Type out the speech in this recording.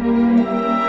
Música